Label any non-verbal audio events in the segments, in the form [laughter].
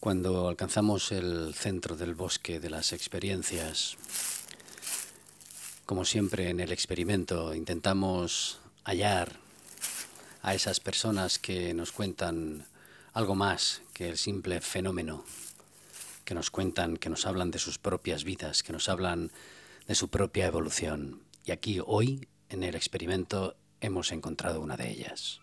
Cuando alcanzamos el centro del bosque de las experiencias, como siempre en el experimento, intentamos hallar a esas personas que nos cuentan algo más que el simple fenómeno, que nos cuentan, que nos hablan de sus propias vidas, que nos hablan de su propia evolución. Y aquí hoy, en el experimento, hemos encontrado una de ellas.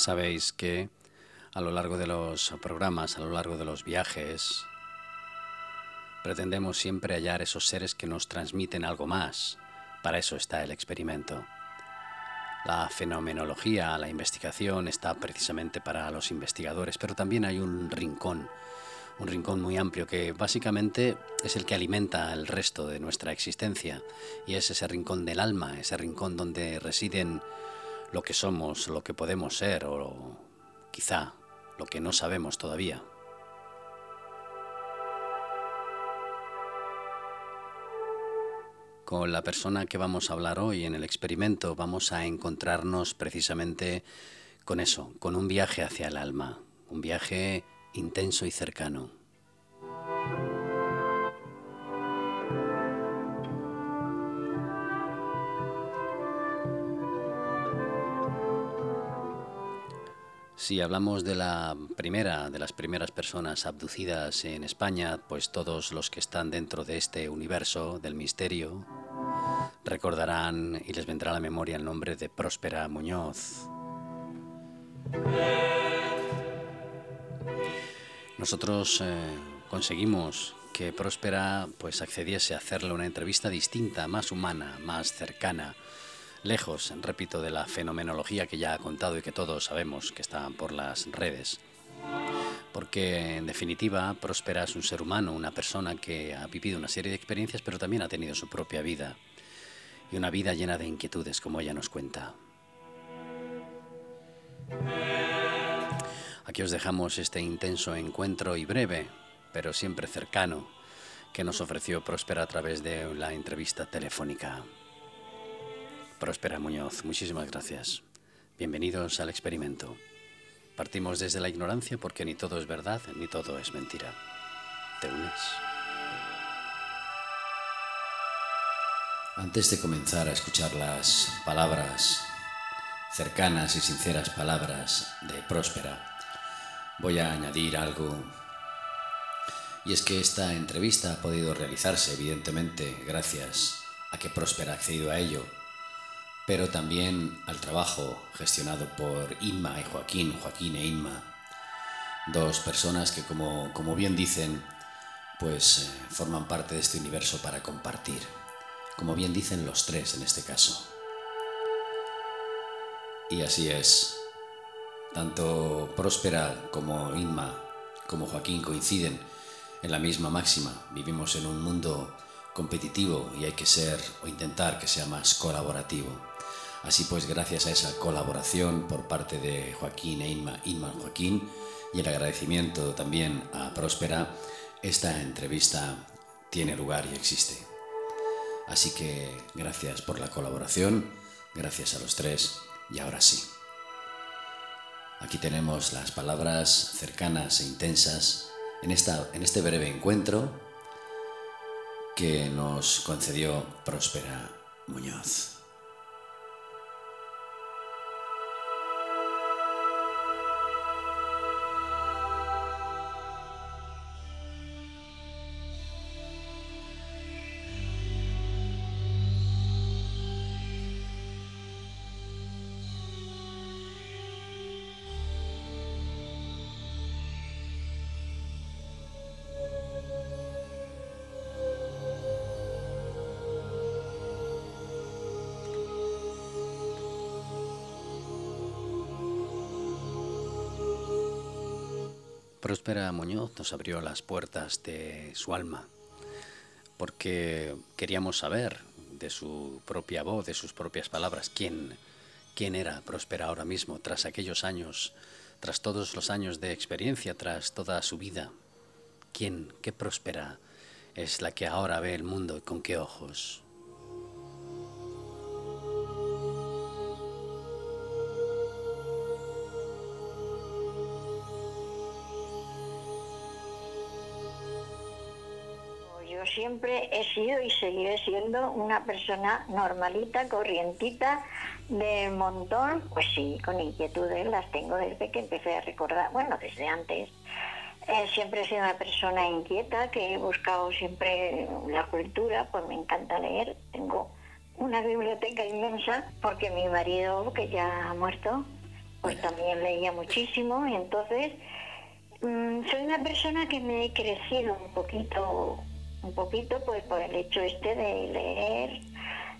Sabéis que a lo largo de los programas, a lo largo de los viajes, pretendemos siempre hallar esos seres que nos transmiten algo más. Para eso está el experimento. La fenomenología, la investigación está precisamente para los investigadores, pero también hay un rincón, un rincón muy amplio que básicamente es el que alimenta el resto de nuestra existencia y es ese rincón del alma, ese rincón donde residen lo que somos, lo que podemos ser o quizá lo que no sabemos todavía. Con la persona que vamos a hablar hoy en el experimento vamos a encontrarnos precisamente con eso, con un viaje hacia el alma, un viaje intenso y cercano. Si hablamos de la primera, de las primeras personas abducidas en España, pues todos los que están dentro de este universo del misterio recordarán y les vendrá a la memoria el nombre de Próspera Muñoz. Nosotros eh, conseguimos que Próspera pues accediese a hacerle una entrevista distinta, más humana, más cercana lejos, repito, de la fenomenología que ya ha contado y que todos sabemos que está por las redes. Porque en definitiva Próspera es un ser humano, una persona que ha vivido una serie de experiencias, pero también ha tenido su propia vida. Y una vida llena de inquietudes, como ella nos cuenta. Aquí os dejamos este intenso encuentro y breve, pero siempre cercano, que nos ofreció Próspera a través de la entrevista telefónica. Próspera Muñoz, muchísimas gracias. Bienvenidos al experimento. Partimos desde la ignorancia porque ni todo es verdad ni todo es mentira. ¿Te unes? Antes de comenzar a escuchar las palabras, cercanas y sinceras palabras de Próspera, voy a añadir algo. Y es que esta entrevista ha podido realizarse, evidentemente, gracias a que Próspera ha accedido a ello pero también al trabajo gestionado por Inma y Joaquín, Joaquín e Inma, dos personas que como, como bien dicen, pues eh, forman parte de este universo para compartir, como bien dicen los tres en este caso. Y así es, tanto Próspera como Inma, como Joaquín coinciden en la misma máxima, vivimos en un mundo competitivo y hay que ser o intentar que sea más colaborativo. Así pues, gracias a esa colaboración por parte de Joaquín e Inma, Joaquín, y el agradecimiento también a Próspera, esta entrevista tiene lugar y existe. Así que gracias por la colaboración, gracias a los tres, y ahora sí. Aquí tenemos las palabras cercanas e intensas en, esta, en este breve encuentro que nos concedió Próspera Muñoz. Próspera Muñoz nos abrió las puertas de su alma porque queríamos saber de su propia voz, de sus propias palabras, quién, quién era Próspera ahora mismo, tras aquellos años, tras todos los años de experiencia, tras toda su vida. ¿Quién, qué Próspera es la que ahora ve el mundo y con qué ojos? Siempre he sido y seguiré siendo una persona normalita, corrientita, del montón. Pues sí, con inquietudes las tengo desde que empecé a recordar, bueno, desde antes. Eh, siempre he sido una persona inquieta que he buscado siempre la cultura, pues me encanta leer. Tengo una biblioteca inmensa porque mi marido, que ya ha muerto, pues también leía muchísimo y entonces mm, soy una persona que me he crecido un poquito un poquito pues por el hecho este de leer,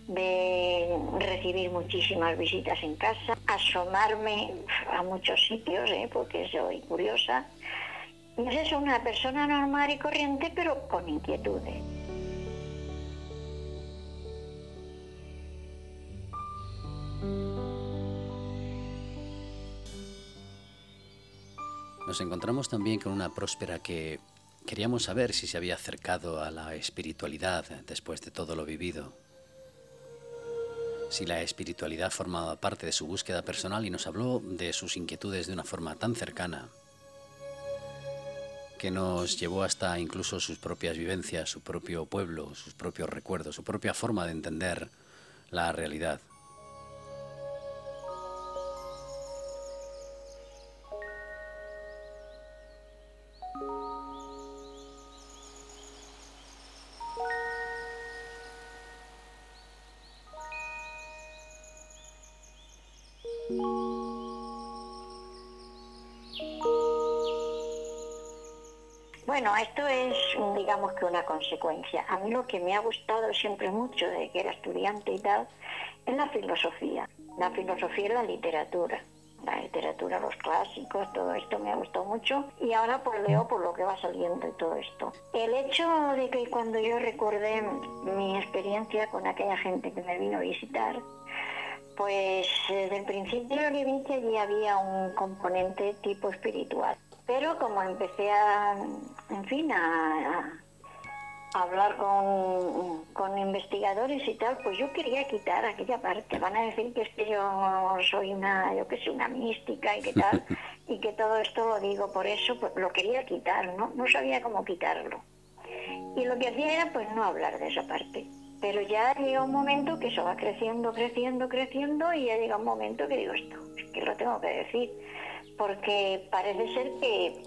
de recibir muchísimas visitas en casa, asomarme a muchos sitios, ¿eh? porque soy curiosa. Es eso, una persona normal y corriente, pero con inquietudes. Nos encontramos también con una próspera que Queríamos saber si se había acercado a la espiritualidad después de todo lo vivido. Si la espiritualidad formaba parte de su búsqueda personal y nos habló de sus inquietudes de una forma tan cercana que nos llevó hasta incluso sus propias vivencias, su propio pueblo, sus propios recuerdos, su propia forma de entender la realidad. Digamos que una consecuencia. A mí lo que me ha gustado siempre mucho de que era estudiante y tal, es la filosofía. La filosofía y la literatura. La literatura, los clásicos, todo esto me ha gustado mucho y ahora pues leo por lo que va saliendo y todo esto. El hecho de que cuando yo recordé mi experiencia con aquella gente que me vino a visitar, pues desde el principio de vi que allí había un componente tipo espiritual. Pero como empecé a, en fin, a, hablar con, investigadores y tal, pues yo quería quitar aquella parte. Van a decir que es que yo soy una, yo que sé, una mística y que tal, [laughs] y que todo esto lo digo por eso, pues lo quería quitar, ¿no? No sabía cómo quitarlo. Y lo que hacía era pues no hablar de esa parte. Pero ya llega un momento que eso va creciendo, creciendo, creciendo y ya llega un momento que digo esto, es que lo tengo que decir porque parece ser que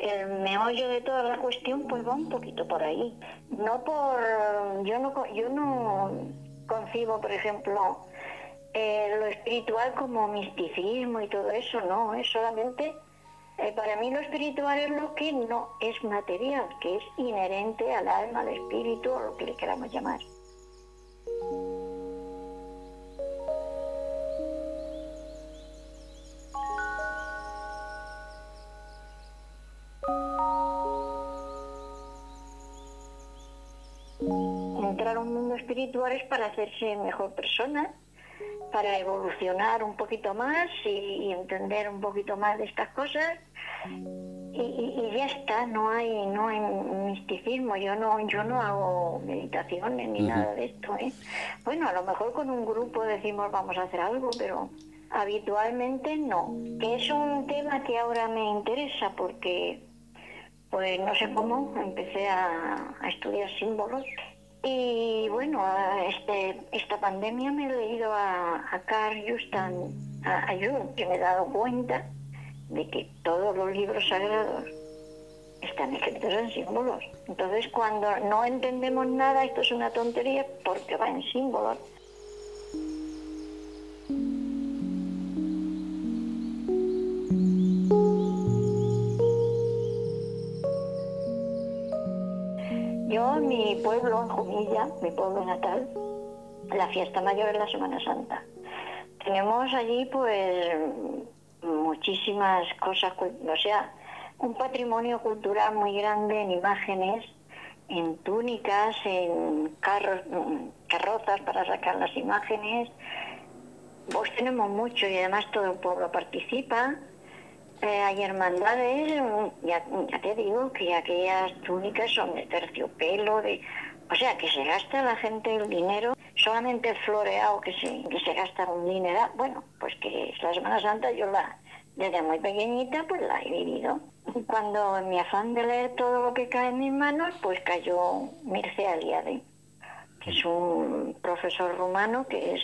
el meollo de toda la cuestión pues va un poquito por ahí. No por yo no yo no concibo, por ejemplo, eh, lo espiritual como misticismo y todo eso, no, es solamente eh, para mí lo espiritual es lo que no es material, que es inherente al alma, al espíritu o lo que le queramos llamar. Entrar a un mundo espiritual es para hacerse mejor persona, para evolucionar un poquito más y, entender un poquito más de estas cosas. Y, ya está, no hay, no hay misticismo, yo no, yo no hago meditaciones ni nada de esto. ¿eh? Bueno, a lo mejor con un grupo decimos vamos a hacer algo, pero habitualmente no. Que es un tema que ahora me interesa porque pues no sé cómo, empecé a, estudiar símbolos. Y bueno, este, esta pandemia me he leído a, a Carl Justan, a, a Jung, que me he dado cuenta de que todos los libros sagrados están escritos en símbolos. Entonces, cuando no entendemos nada, esto es una tontería porque va en símbolos. Mi pueblo, en Jumilla, mi pueblo natal, la fiesta mayor es la Semana Santa. Tenemos allí pues muchísimas cosas, o sea, un patrimonio cultural muy grande en imágenes, en túnicas, en carros, carrozas para sacar las imágenes, Pues tenemos mucho y además todo el pueblo participa. Eh, hay hermandades, ya, ya, te digo que aquellas túnicas son de terciopelo, de, o sea que se gasta la gente el dinero, solamente floreado que se, que se gasta un dinero, bueno, pues que la Semana Santa yo la, desde muy pequeñita pues la he vivido. Cuando en mi afán de leer todo lo que cae en mis manos, pues cayó Mircea Eliade, que es un profesor rumano que es,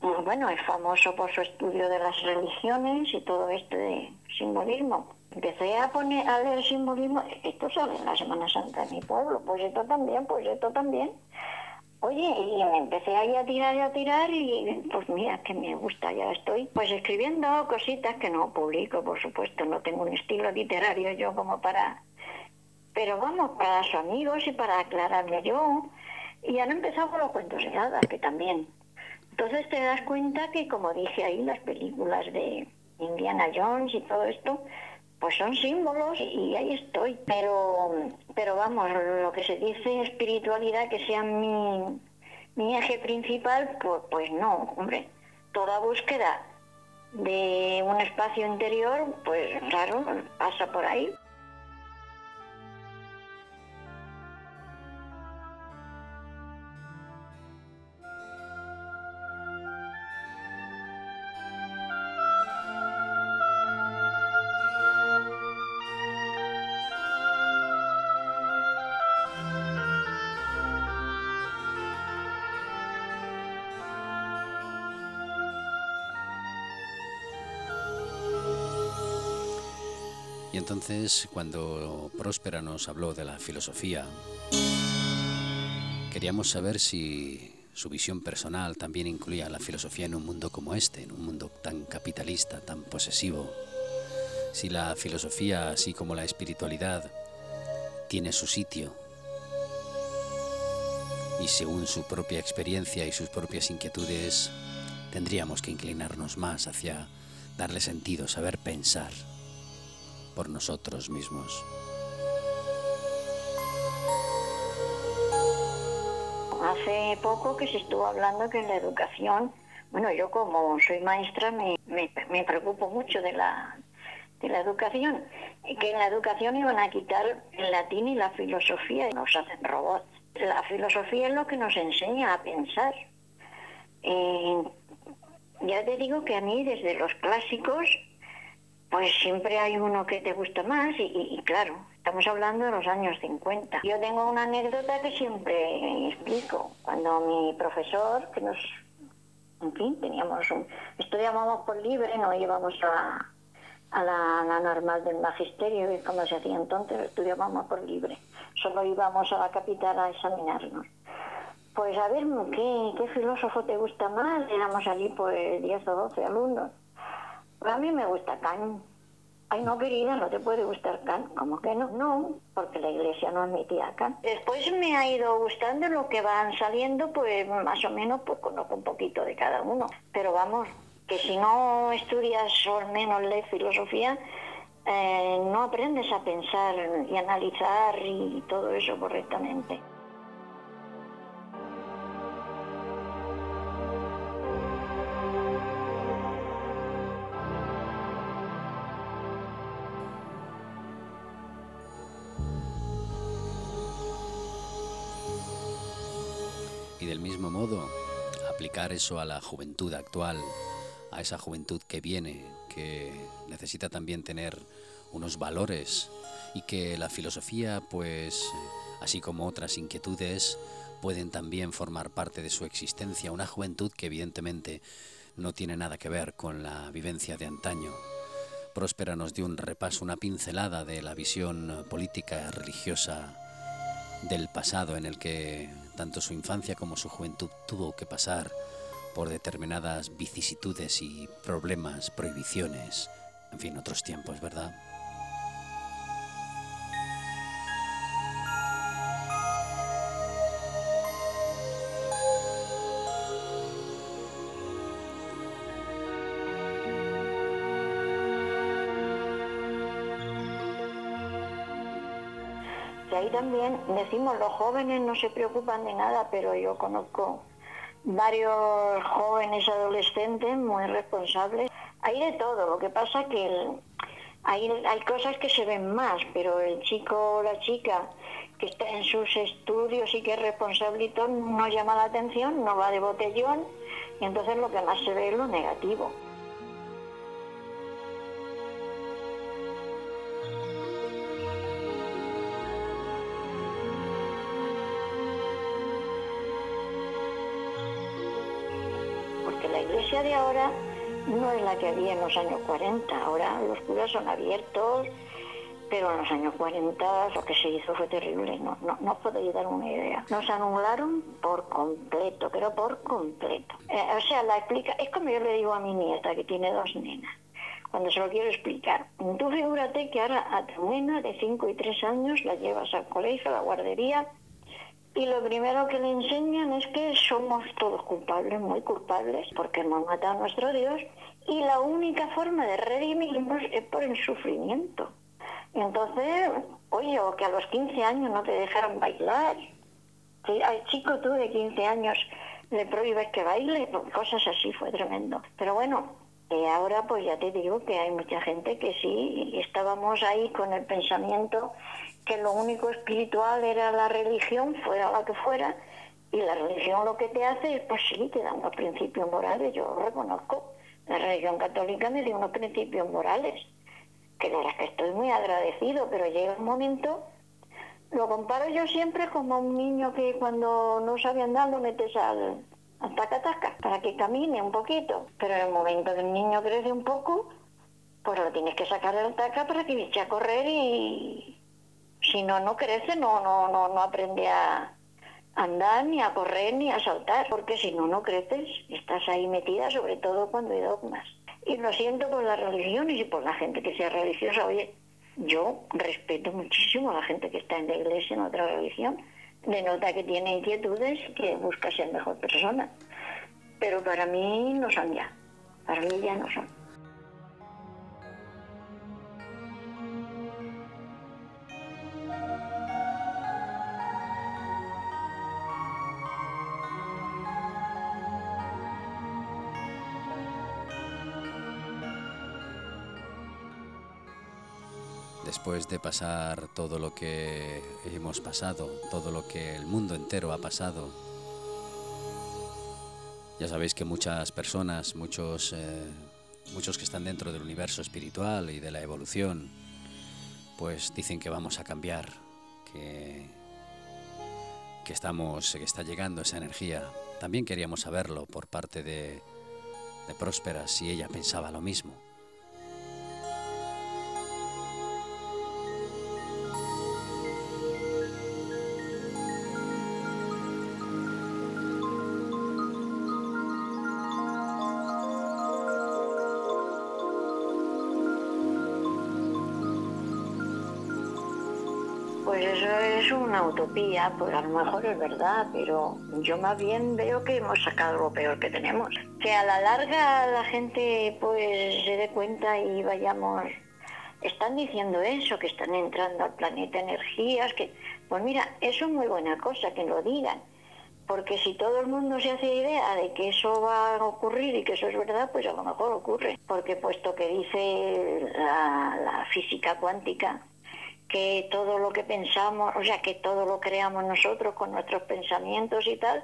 bueno, es famoso por su estudio de las religiones y todo esto de simbolismo. Empecé a poner a leer simbolismo, esto sale en la Semana Santa de mi pueblo, pues esto también, pues esto también. Oye, y me empecé ahí a tirar y a tirar y pues mira, que me gusta, ya estoy pues escribiendo cositas que no publico, por supuesto, no tengo un estilo literario yo como para... Pero vamos, para sus amigos y para aclararme yo. Y han empezado con los cuentos de hadas, que también. Entonces te das cuenta que, como dije ahí, las películas de Indiana Jones y todo esto, pues son símbolos y ahí estoy. Pero, pero vamos, lo que se dice espiritualidad, que sea mi, mi eje principal, pues, pues no, hombre. Toda búsqueda de un espacio interior, pues claro, pasa por ahí. Entonces, cuando Próspera nos habló de la filosofía, queríamos saber si su visión personal también incluía la filosofía en un mundo como este, en un mundo tan capitalista, tan posesivo. Si la filosofía, así como la espiritualidad, tiene su sitio y según su propia experiencia y sus propias inquietudes, tendríamos que inclinarnos más hacia darle sentido, saber pensar por nosotros mismos. Hace poco que se estuvo hablando que en la educación, bueno, yo como soy maestra me, me, preocupo mucho de la, de la educación, que en la educación iban a quitar el latín y la filosofía y nos hacen robots. La filosofía es lo que nos enseña a pensar. Eh, ya te digo que a mí desde los clásicos pues siempre hay uno que te gusta más y, claro, estamos hablando de los años 50. Yo tengo una anécdota que siempre explico. Cuando mi profesor, que nos, en fin, teníamos un, estudiábamos por libre, no íbamos a, a la, normal del magisterio, y como se hacía entonces, estudiábamos por libre. Solo íbamos a la capital a examinarnos. Pues a ver, ¿qué, qué filósofo te gusta más? Éramos allí pues 10 o 12 alumnos. A mí me gusta Kant. Ay, no, querida, no te puede gustar Kant. ¿Cómo que no? No, porque la iglesia no admitía Kant. Después me ha ido gustando lo que van saliendo, pues más o menos pues conozco un poquito de cada uno. Pero vamos, que si no estudias o al menos lees filosofía, eh, no aprendes a pensar y analizar y todo eso correctamente. Aplicar eso a la juventud actual, a esa juventud que viene, que necesita también tener unos valores y que la filosofía, pues, así como otras inquietudes, pueden también formar parte de su existencia. Una juventud que evidentemente no tiene nada que ver con la vivencia de antaño. Próspera nos dio un repaso, una pincelada de la visión política, religiosa del pasado en el que tanto su infancia como su juventud tuvo que pasar por determinadas vicisitudes y problemas, prohibiciones, en fin, otros tiempos, ¿verdad? También decimos los jóvenes no se preocupan de nada, pero yo conozco varios jóvenes adolescentes muy responsables. Hay de todo, lo que pasa que hay, hay cosas que se ven más, pero el chico o la chica que está en sus estudios y que es responsable no llama la atención, no va de botellón y entonces lo que más se ve es lo negativo. Iglesia de ahora no es la que había en los años 40, ahora los curas son abiertos, pero en los años 40 lo que se hizo fue terrible, no, no, no os podéis dar una idea. Nos anularon por completo, pero por completo. Eh, o sea, la explica, es como yo le digo a mi nieta que tiene dos nenas, cuando se lo quiero explicar. Tú figúrate que ahora a tu nena de 5 y 3 años la llevas al colegio, a la guardería, y lo primero que le enseñan es que somos todos culpables, muy culpables, porque hemos matado a nuestro Dios, y la única forma de redimirnos es por el sufrimiento. Entonces, oye, o que a los 15 años no te dejaron bailar. Al chico tú de 15 años le prohíbes que baile, cosas así, fue tremendo. Pero bueno, ahora pues ya te digo que hay mucha gente que sí, estábamos ahí con el pensamiento que lo único espiritual era la religión, fuera la que fuera, y la religión lo que te hace es, pues sí, te da unos principios morales, yo lo reconozco. La religión católica me dio unos principios morales que de las que estoy muy agradecido, pero llega un momento, lo comparo yo siempre como un niño que cuando no sabe andar lo metes al, al taca para que camine un poquito, pero en el momento que el niño crece un poco, pues lo tienes que sacar del taca para que eche a correr y si no, no crece, no, no, no, no aprende a andar, ni a correr, ni a saltar, porque si no, no creces, estás ahí metida, sobre todo cuando hay dogmas. Y lo siento por las religiones y por la gente que sea religiosa. Oye, yo respeto muchísimo a la gente que está en la iglesia, en otra religión. Denota que tiene inquietudes, que busca ser mejor persona. Pero para mí no son ya. Para mí ya no son. Después de pasar todo lo que hemos pasado, todo lo que el mundo entero ha pasado, ya sabéis que muchas personas, muchos, eh, muchos que están dentro del universo espiritual y de la evolución, pues dicen que vamos a cambiar, que, que, estamos, que está llegando esa energía. También queríamos saberlo por parte de, de Próspera, si ella pensaba lo mismo. Utopía, pues a lo mejor es verdad, pero yo más bien veo que hemos sacado lo peor que tenemos. Que a la larga la gente pues se dé cuenta y vayamos... Están diciendo eso, que están entrando al planeta energías, que... Pues mira, eso es muy buena cosa, que lo digan. Porque si todo el mundo se hace idea de que eso va a ocurrir y que eso es verdad, pues a lo mejor ocurre. Porque puesto que dice la física cuántica, que todo lo que pensamos, o sea, que todo lo creamos nosotros con nuestros pensamientos y tal,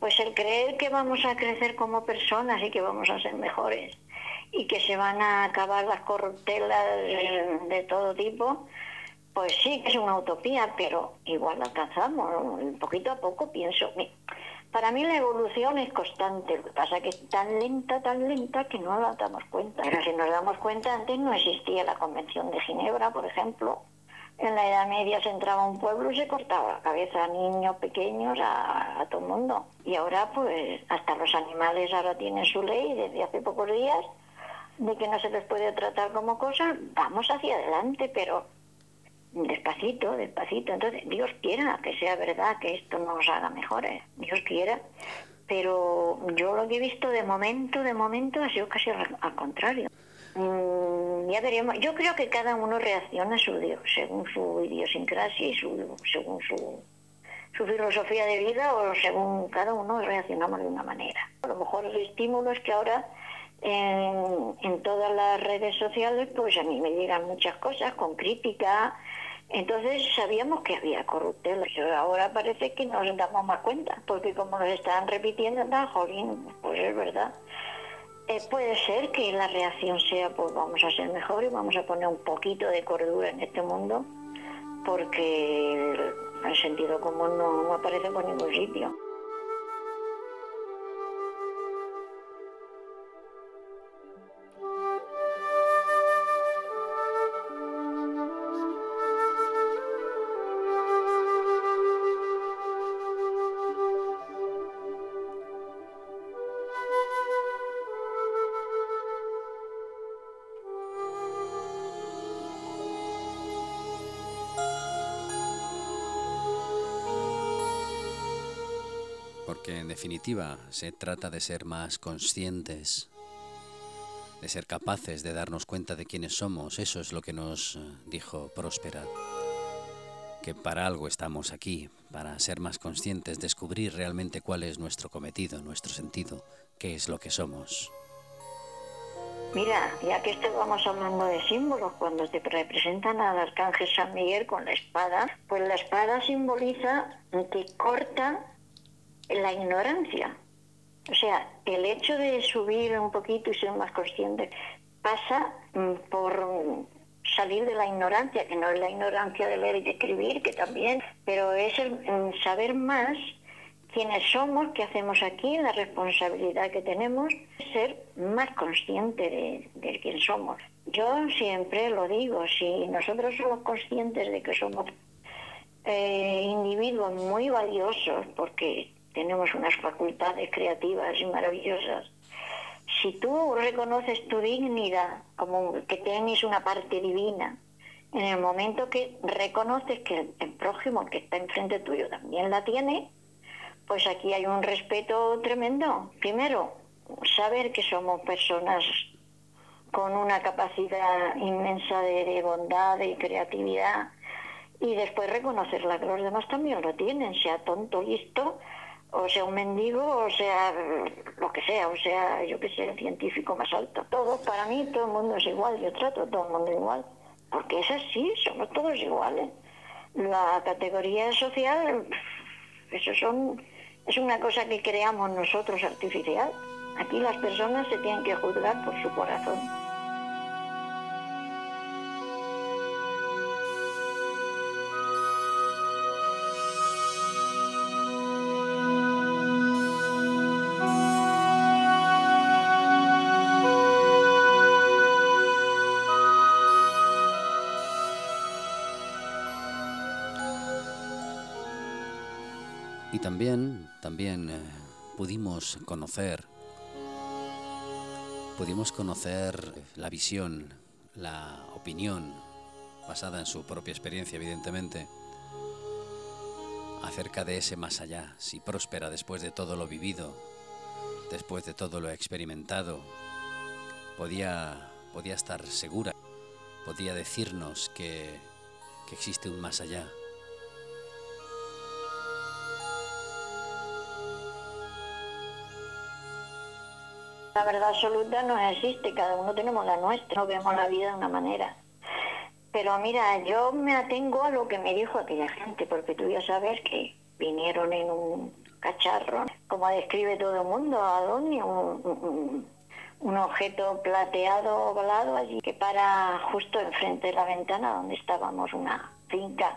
pues el creer que vamos a crecer como personas y que vamos a ser mejores y que se van a acabar las corruptelas de, todo tipo, pues sí que es una utopía, pero igual la alcanzamos, poquito a poco pienso. Para mí la evolución es constante, lo que pasa es que es tan lenta, tan lenta que no nos damos cuenta. Si nos damos cuenta, antes no existía la Convención de Ginebra, por ejemplo, en la Edad Media se entraba a un pueblo y se cortaba la cabeza a niños pequeños, a, todo el mundo. Y ahora, pues, hasta los animales ahora tienen su ley desde hace pocos días de que no se les puede tratar como cosas. Vamos hacia adelante, pero despacito, despacito. Entonces, Dios quiera que sea verdad que esto nos haga mejores. Dios quiera. Pero yo lo que he visto de momento, de momento, ha sido casi al contrario. Mm, ya veremos. Yo creo que cada uno reacciona su según su idiosincrasia y su, según su, su filosofía de vida o según cada uno reaccionamos de una manera. A lo mejor el estímulo es que ahora en, en todas las redes sociales pues a mí me llegan muchas cosas con crítica, entonces sabíamos que había corruptela, pero ahora parece que nos damos más cuenta, porque como nos están repitiendo, da, jolín, pues es verdad. Eh, puede ser que la reacción sea, pues vamos a ser mejor y vamos a poner un poquito de cordura en este mundo, porque el, sentido común no, no aparece por ningún sitio. Definitiva, se trata de ser más conscientes, de ser capaces de darnos cuenta de quiénes somos. Eso es lo que nos eh, dijo Próspera, que para algo estamos aquí, para ser más conscientes, descubrir realmente cuál es nuestro cometido, nuestro sentido, qué es lo que somos. Mira, ya que estábamos hablando de símbolos, cuando te representan al arcángel San Miguel con la espada, pues la espada simboliza que corta la ignorancia. O sea, el hecho de subir un poquito y ser más consciente pasa mm, por salir de la ignorancia, que no es la ignorancia de leer y de escribir, que también, pero es el mm, saber más quiénes somos, qué hacemos aquí, la responsabilidad que tenemos, ser más consciente de, quién somos. Yo siempre lo digo, si nosotros somos conscientes de que somos eh, individuos muy valiosos, porque tenemos unas facultades creativas y maravillosas. Si tú reconoces tu dignidad como que tienes una parte divina, en el momento que reconoces que el prójimo que está enfrente tuyo también la tiene, pues aquí hay un respeto tremendo. Primero, saber que somos personas con una capacidad inmensa de, bondad y creatividad y después reconocerla que los demás también lo tienen, sea tonto, listo o sea un mendigo, o sea lo que sea, o sea, yo que sé, el científico más alto. Todo, para mí, todo el mundo es igual, yo trato a todo el mundo igual, porque es así, somos todos iguales. La categoría social, eso son, es una cosa que creamos nosotros artificial. Aquí las personas se tienen que juzgar por su corazón. También, también eh, pudimos conocer, pudimos conocer la visión, la opinión, basada en su propia experiencia, evidentemente, acerca de ese más allá, si próspera después de todo lo vivido, después de todo lo experimentado, podía, podía estar segura, podía decirnos que, que existe un más allá La verdad absoluta no existe, cada uno tenemos la nuestra, no vemos la vida de una manera. Pero mira, yo me atengo a lo que me dijo aquella gente, porque tú ya sabes que vinieron en un cacharro, como describe todo el mundo, a dónde un, un, objeto plateado ovalado allí que para justo enfrente de la ventana donde estábamos, una finca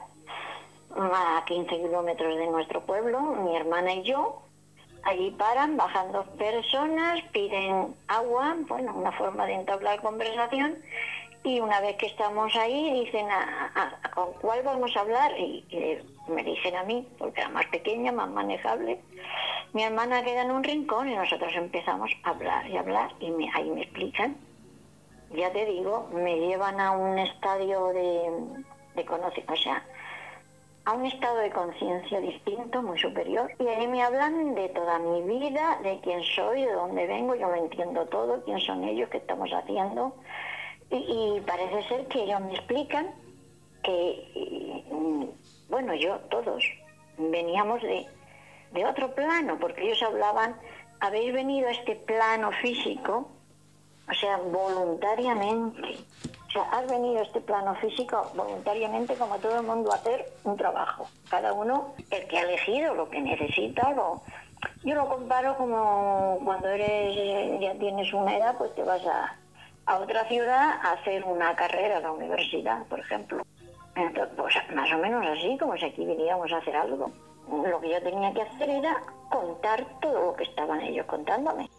a 15 kilómetros de nuestro pueblo, mi hermana y yo, Allí paran, bajan dos personas, piden agua, bueno, una forma de entablar conversación, y una vez que estamos ahí dicen, ¿a, con cuál vamos a hablar? Y, me dicen a mí, porque era más pequeña, más manejable. Mi hermana queda en un rincón y nosotros empezamos a hablar y hablar, y ahí me explican. Ya te digo, me llevan a un estadio de, de conocimiento, o sea, a un estado de conciencia distinto, muy superior. Y ahí me hablan de toda mi vida, de quién soy, de dónde vengo, yo lo entiendo todo, quién son ellos, qué estamos haciendo. Y, parece ser que ellos me explican que, bueno, yo, todos, veníamos de, de otro plano, porque ellos hablaban, habéis venido a este plano físico, o sea, voluntariamente. Sea, has venido a este plano físico voluntariamente como todo el mundo a hacer un trabajo. Cada uno, el que ha elegido lo que necesita, yo lo comparo como cuando eres ya tienes una edad, pues te vas a, a otra ciudad a hacer una carrera a la universidad, por ejemplo. Entonces, pues más o menos así, como si aquí veníamos a hacer algo. Lo que yo tenía que hacer era contar todo lo que estaban ellos contándome.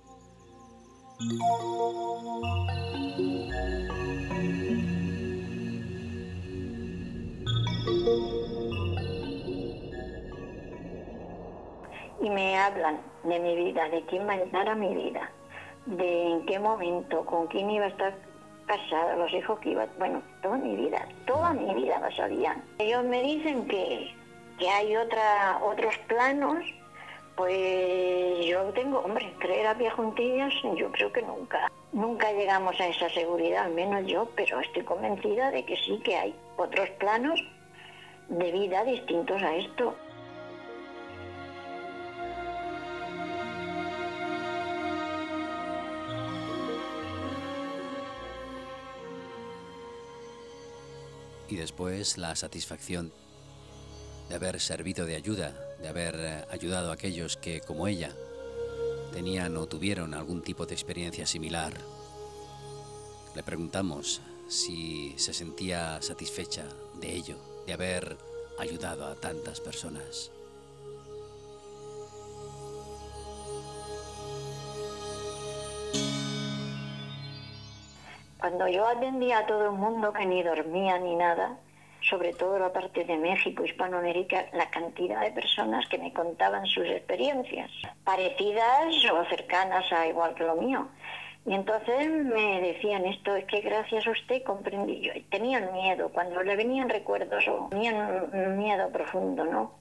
Y me hablan de mi vida, de quién va a entrar a mi vida, de en qué momento, con quién iba a estar casada, los hijos que iba, bueno, toda mi vida, toda mi vida lo sabían. Ellos me dicen que, que hay otra, otros planos, pues yo tengo, hombre, creer a pie juntillas, yo creo que nunca. Nunca llegamos a esa seguridad, al menos yo, pero estoy convencida de que sí que hay otros planos de vida distintos a esto. y después la satisfacción de haber servido de ayuda, de haber eh, ayudado a aquellos que, como ella, tenían o tuvieron algún tipo de experiencia similar. Le preguntamos si se sentía satisfecha de ello, de haber ayudado a tantas personas. Cuando yo atendía a todo el mundo que ni dormía ni nada, sobre todo la parte de México, Hispanoamérica, la cantidad de personas que me contaban sus experiencias, parecidas o cercanas a igual que lo mío. Y entonces me decían esto, es que gracias a usted comprendí yo. Tenían miedo, cuando le venían recuerdos o tenían miedo profundo, ¿no?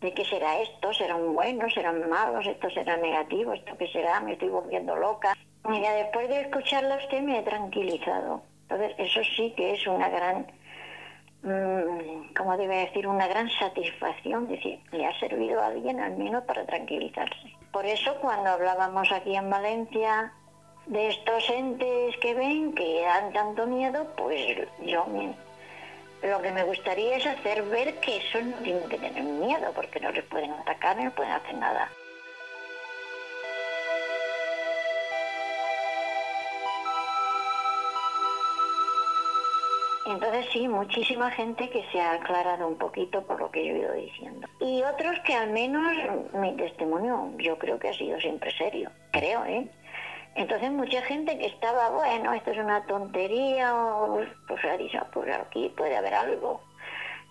De qué será esto, serán buenos, serán malos, esto será negativo, esto qué será, me estoy volviendo loca. Mira, después de escucharla usted me he tranquilizado. Entonces, eso sí que es una gran, mm, como debe decir, una gran satisfacción. Decir, le ha servido a alguien al menos para tranquilizarse. Por eso, cuando hablábamos aquí en Valencia de estos entes que ven, que dan tanto miedo, pues yo lo que me gustaría es hacer ver que eso no tienen que tener miedo, porque no les pueden atacar, no les pueden hacer nada. Entonces sí, muchísima gente que se ha aclarado un poquito por lo que yo he ido diciendo. Y otros que al menos mi testimonio yo creo que ha sido siempre serio, creo, ¿eh? Entonces mucha gente que estaba, bueno, esto es una tontería, o pues ha dicho, pues aquí puede haber algo.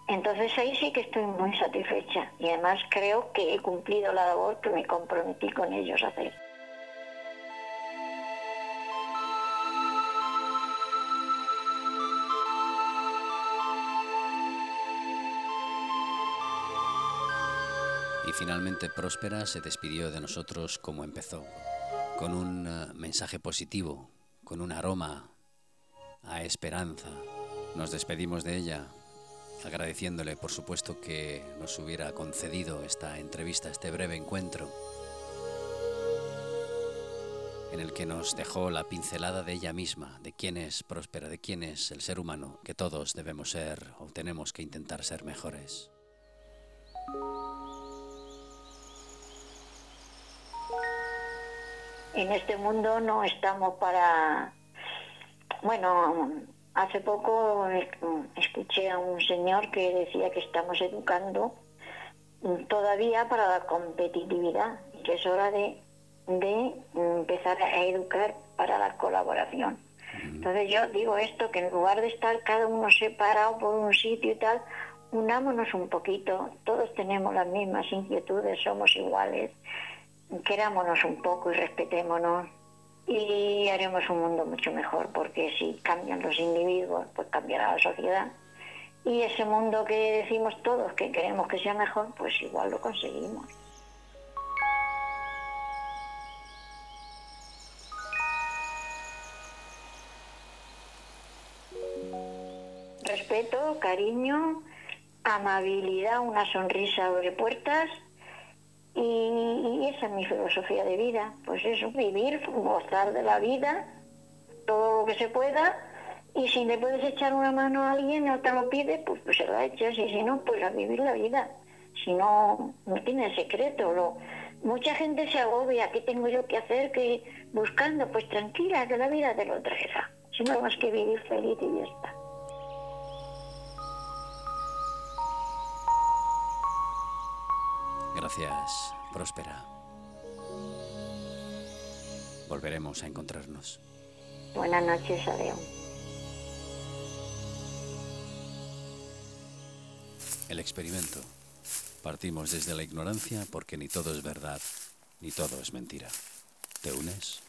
Entonces ahí sí que estoy muy satisfecha y además creo que he cumplido la labor que me comprometí con ellos a hacer. Y finalmente Próspera se despidió de nosotros como empezó, con un eh, mensaje positivo, con un aroma a esperanza. Nos despedimos de ella agradeciéndole por supuesto que nos hubiera concedido esta entrevista, este breve encuentro, en el que nos dejó la pincelada de ella misma, de quién es próspera, de quién es el ser humano, que todos debemos ser o tenemos que intentar ser mejores. En este mundo no estamos para... Bueno, hace poco escuché a un señor que decía que estamos educando todavía para la competitividad que es hora de, de empezar a educar para la colaboración. Entonces yo digo esto, que en lugar de estar cada uno separado por un sitio y tal, unámonos un poquito, todos tenemos las mismas inquietudes, somos iguales, querámonos un poco y respetémonos y haremos un mundo mucho mejor, porque si cambian los individuos, pues cambiará la sociedad. Y ese mundo que decimos todos que queremos que sea mejor, pues igual lo conseguimos. Respeto, cariño amabilidad, una sonrisa abre puertas y, esa es mi filosofía de vida. Pues eso, vivir, gozar de la vida, todo lo que se pueda y si le puedes echar una mano a alguien o te lo pide, pues, pues se la echas y si no, pues a vivir la vida. Si no, no tiene secreto. Lo, mucha gente se agobia, ¿qué tengo yo que hacer? que Buscando, pues tranquila, que la vida te lo traerá. Si no, más que vivir feliz y ya está. Gracias, Próspera. Volveremos a encontrarnos. Buenas noches, adiós. El experimento. Partimos desde la ignorancia porque ni todo es verdad, ni todo es mentira. ¿Te unes?